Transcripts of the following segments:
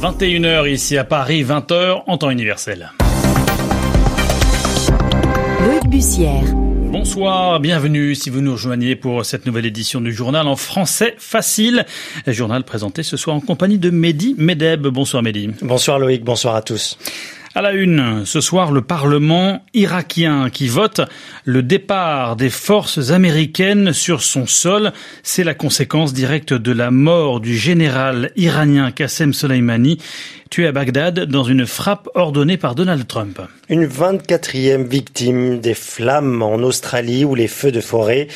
21h ici à Paris, 20h en temps universel. Loïc Bussière. Bonsoir, bienvenue si vous nous rejoignez pour cette nouvelle édition du journal en français facile. journal présenté ce soir en compagnie de Mehdi Medeb. Bonsoir Mehdi. Bonsoir Loïc, bonsoir à tous. À la une, ce soir, le Parlement irakien qui vote le départ des forces américaines sur son sol. C'est la conséquence directe de la mort du général iranien Qassem Soleimani, tué à Bagdad dans une frappe ordonnée par Donald Trump. Une 24e victime des flammes en Australie ou les feux de forêt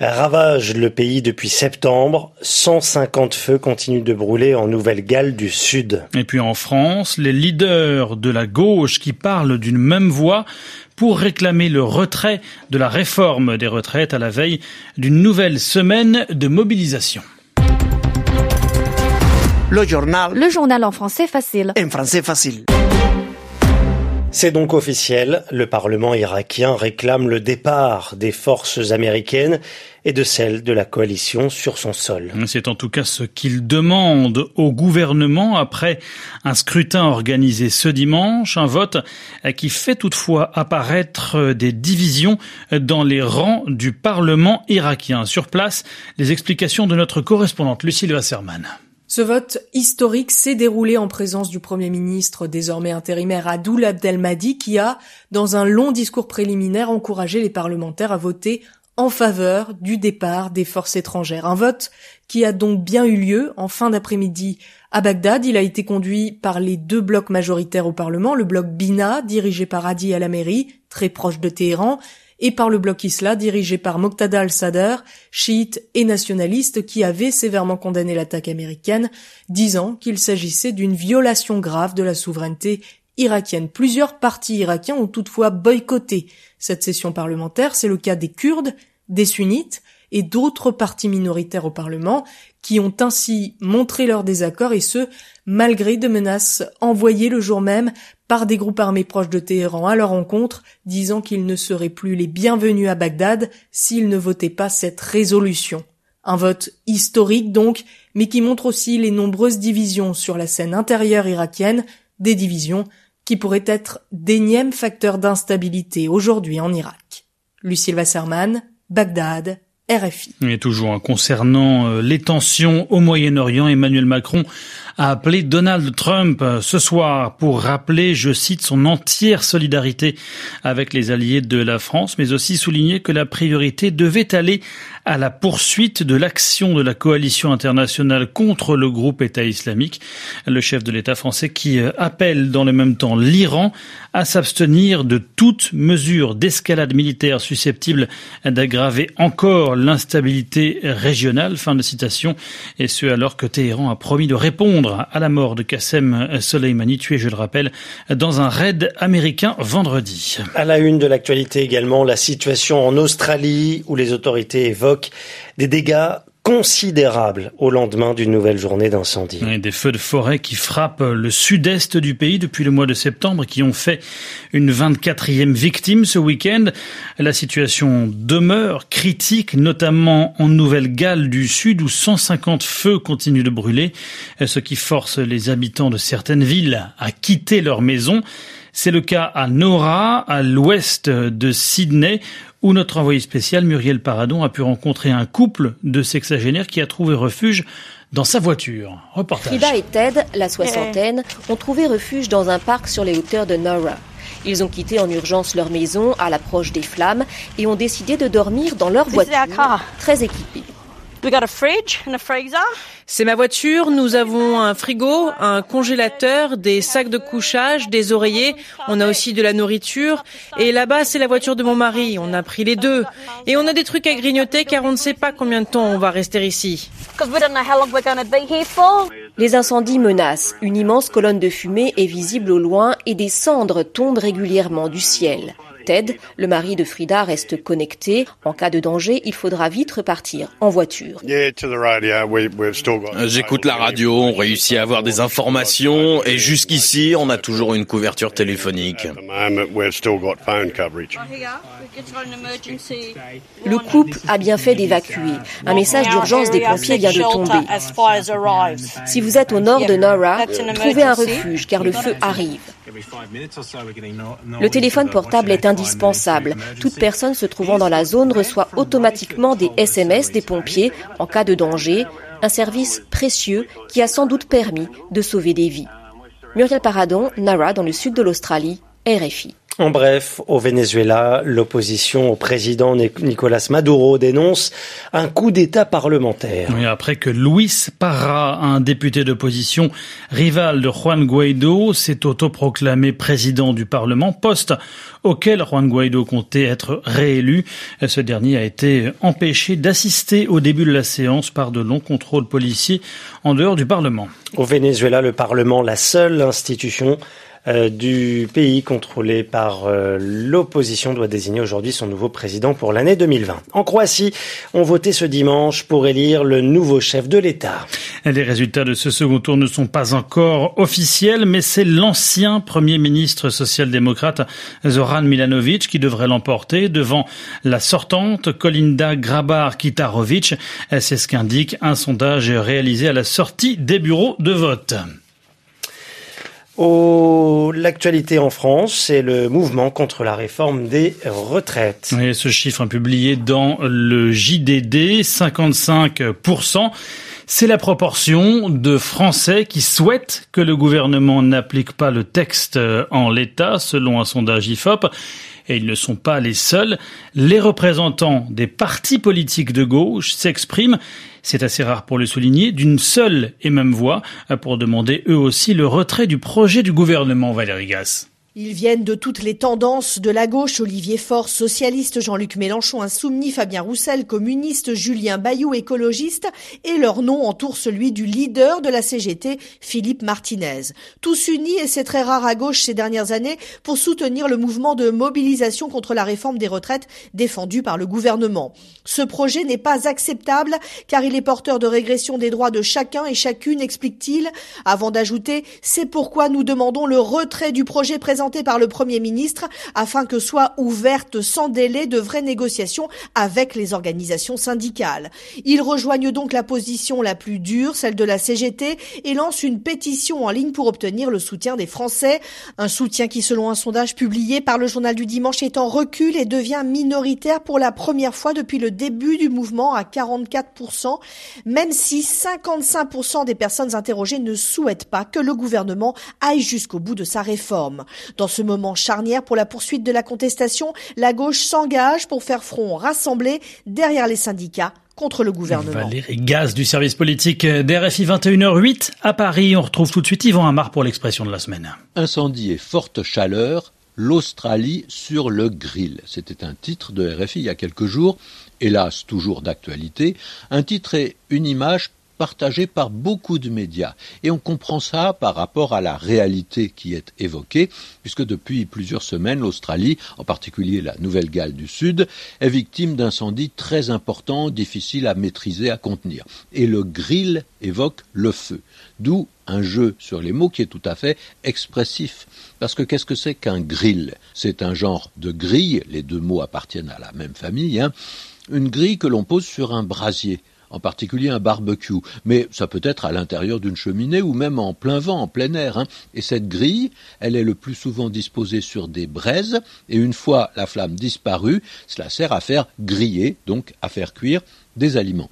ravage le pays depuis septembre. 150 feux continuent de brûler en Nouvelle-Galles du Sud. Et puis en France, les leaders de la gauche qui parlent d'une même voix pour réclamer le retrait de la réforme des retraites à la veille d'une nouvelle semaine de mobilisation. Le journal. Le journal en français facile. En français facile. C'est donc officiel, le Parlement irakien réclame le départ des forces américaines et de celles de la coalition sur son sol. C'est en tout cas ce qu'il demande au gouvernement après un scrutin organisé ce dimanche, un vote qui fait toutefois apparaître des divisions dans les rangs du Parlement irakien. Sur place, les explications de notre correspondante Lucille Wasserman. Ce vote historique s'est déroulé en présence du Premier ministre désormais intérimaire Adoul Abdelmadi qui a, dans un long discours préliminaire, encouragé les parlementaires à voter en faveur du départ des forces étrangères. Un vote qui a donc bien eu lieu en fin d'après-midi à Bagdad. Il a été conduit par les deux blocs majoritaires au Parlement, le bloc Bina, dirigé par Hadi al-Ameri, très proche de Téhéran, et par le bloc isla dirigé par Moqtada al-Sadr, chiite et nationaliste qui avait sévèrement condamné l'attaque américaine, disant qu'il s'agissait d'une violation grave de la souveraineté irakienne. Plusieurs partis irakiens ont toutefois boycotté cette session parlementaire. C'est le cas des Kurdes, des sunnites et d'autres partis minoritaires au Parlement qui ont ainsi montré leur désaccord et ce, malgré de menaces envoyées le jour même par des groupes armés proches de Téhéran à leur rencontre, disant qu'ils ne seraient plus les bienvenus à Bagdad s'ils ne votaient pas cette résolution. Un vote historique donc, mais qui montre aussi les nombreuses divisions sur la scène intérieure irakienne, des divisions qui pourraient être d'énièmes facteurs d'instabilité aujourd'hui en Irak. Lucille Wasserman, Bagdad, RFI. Et toujours concernant euh, les tensions au Moyen-Orient, Emmanuel Macron a appelé Donald Trump euh, ce soir pour rappeler, je cite, son entière solidarité avec les alliés de la France, mais aussi souligner que la priorité devait aller à la poursuite de l'action de la coalition internationale contre le groupe État islamique. Le chef de l'État français qui euh, appelle dans le même temps l'Iran à s'abstenir de toute mesure d'escalade militaire susceptible d'aggraver encore l'instabilité régionale. Fin de citation. Et ce alors que Téhéran a promis de répondre à la mort de Qassem Soleimani, tué, je le rappelle, dans un raid américain vendredi. À la une de l'actualité également, la situation en Australie où les autorités évoquent des dégâts considérables au lendemain d'une nouvelle journée d'incendie. des feux de forêt qui frappent le sud-est du pays depuis le mois de septembre qui ont fait une 24e victime ce week-end. La situation demeure critique, notamment en Nouvelle-Galles du Sud où 150 feux continuent de brûler, ce qui force les habitants de certaines villes à quitter leur maison. C'est le cas à Nora, à l'ouest de Sydney, où notre envoyé spécial Muriel Paradon a pu rencontrer un couple de sexagénaires qui a trouvé refuge dans sa voiture. Reportage. Frida et Ted, la soixantaine, ont trouvé refuge dans un parc sur les hauteurs de Nora. Ils ont quitté en urgence leur maison à l'approche des flammes et ont décidé de dormir dans leur voiture, très équipée. C'est ma voiture. Nous avons un frigo, un congélateur, des sacs de couchage, des oreillers. On a aussi de la nourriture. Et là-bas, c'est la voiture de mon mari. On a pris les deux. Et on a des trucs à grignoter car on ne sait pas combien de temps on va rester ici. Les incendies menacent. Une immense colonne de fumée est visible au loin et des cendres tombent régulièrement du ciel. Ted, le mari de Frida, reste connecté. En cas de danger, il faudra vite repartir en voiture. J'écoute la radio, on réussit à avoir des informations et jusqu'ici, on a toujours une couverture téléphonique. Le couple a bien fait d'évacuer. Un message d'urgence des pompiers vient de tomber. Si vous êtes au nord de Nora, trouvez un refuge car le feu arrive. Le téléphone portable est indispensable. Toute personne se trouvant dans la zone reçoit automatiquement des SMS des pompiers en cas de danger, un service précieux qui a sans doute permis de sauver des vies. Muriel Paradon, Nara, dans le sud de l'Australie, RFI. En bref, au Venezuela, l'opposition au président Nicolas Maduro dénonce un coup d'État parlementaire. après que Luis Parra, un député d'opposition rival de Juan Guaido, s'est autoproclamé président du Parlement, poste auquel Juan Guaido comptait être réélu, ce dernier a été empêché d'assister au début de la séance par de longs contrôles policiers en dehors du Parlement. Au Venezuela, le Parlement, la seule institution du pays contrôlé par euh, l'opposition doit désigner aujourd'hui son nouveau président pour l'année 2020. En Croatie, on votait ce dimanche pour élire le nouveau chef de l'État. Les résultats de ce second tour ne sont pas encore officiels, mais c'est l'ancien premier ministre social-démocrate Zoran Milanovic qui devrait l'emporter devant la sortante Kolinda Grabar-Kitarovic. C'est ce qu'indique un sondage réalisé à la sortie des bureaux de vote. L'actualité en France, c'est le mouvement contre la réforme des retraites. Et ce chiffre publié dans le JDD, 55%. C'est la proportion de Français qui souhaitent que le gouvernement n'applique pas le texte en l'état, selon un sondage IFOP et ils ne sont pas les seuls. Les représentants des partis politiques de gauche s'expriment c'est assez rare pour le souligner, d'une seule et même voix pour demander eux aussi le retrait du projet du gouvernement Valérie Gasse. Ils viennent de toutes les tendances, de la gauche, Olivier Faure, socialiste, Jean-Luc Mélenchon, insoumis, Fabien Roussel, communiste, Julien Bayou, écologiste, et leur nom entoure celui du leader de la CGT, Philippe Martinez. Tous unis, et c'est très rare à gauche ces dernières années, pour soutenir le mouvement de mobilisation contre la réforme des retraites défendu par le gouvernement. Ce projet n'est pas acceptable, car il est porteur de régression des droits de chacun et chacune, explique-t-il, avant d'ajouter, c'est pourquoi nous demandons le retrait du projet présenté par le Premier ministre afin que soient ouvertes sans délai de vraies négociations avec les organisations syndicales. Ils rejoignent donc la position la plus dure, celle de la CGT, et lancent une pétition en ligne pour obtenir le soutien des Français. Un soutien qui, selon un sondage publié par le journal du dimanche, est en recul et devient minoritaire pour la première fois depuis le début du mouvement à 44%, même si 55% des personnes interrogées ne souhaitent pas que le gouvernement aille jusqu'au bout de sa réforme. Dans ce moment charnière pour la poursuite de la contestation, la gauche s'engage pour faire front rassemblé derrière les syndicats contre le gouvernement. Valérie Gaz du service politique d'RFI 21h08 à Paris. On retrouve tout de suite Yvan Amar pour l'expression de la semaine. Incendie et forte chaleur, l'Australie sur le grill. C'était un titre de RFI il y a quelques jours, hélas toujours d'actualité, un titre et une image partagé par beaucoup de médias. Et on comprend ça par rapport à la réalité qui est évoquée, puisque depuis plusieurs semaines, l'Australie, en particulier la Nouvelle-Galles du Sud, est victime d'incendies très importants, difficiles à maîtriser, à contenir. Et le grill évoque le feu. D'où un jeu sur les mots qui est tout à fait expressif. Parce que qu'est-ce que c'est qu'un grill? C'est un genre de grille, les deux mots appartiennent à la même famille, hein, une grille que l'on pose sur un brasier en particulier un barbecue, mais ça peut être à l'intérieur d'une cheminée ou même en plein vent, en plein air. Hein. Et cette grille, elle est le plus souvent disposée sur des braises, et une fois la flamme disparue, cela sert à faire griller, donc à faire cuire des aliments.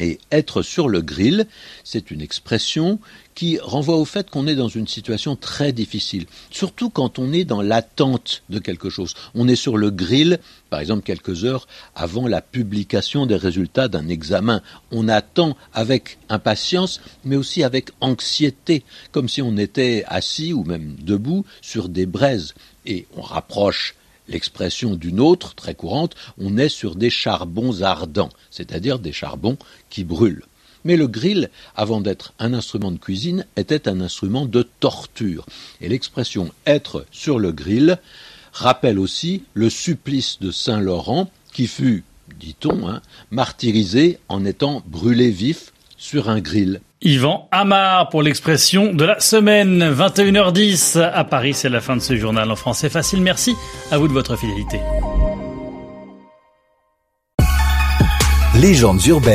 Et être sur le grill, c'est une expression qui renvoie au fait qu'on est dans une situation très difficile, surtout quand on est dans l'attente de quelque chose. On est sur le grill, par exemple quelques heures avant la publication des résultats d'un examen. On attend avec impatience, mais aussi avec anxiété, comme si on était assis ou même debout sur des braises. Et on rapproche l'expression d'une autre, très courante, on est sur des charbons ardents, c'est-à-dire des charbons qui brûlent. Mais le grill, avant d'être un instrument de cuisine, était un instrument de torture. Et l'expression être sur le grill rappelle aussi le supplice de Saint Laurent qui fut, dit-on, hein, martyrisé en étant brûlé vif sur un grill. Yvan Amar pour l'expression de la semaine, 21h10 à Paris, c'est la fin de ce journal en français facile. Merci à vous de votre fidélité. Légendes urbaines.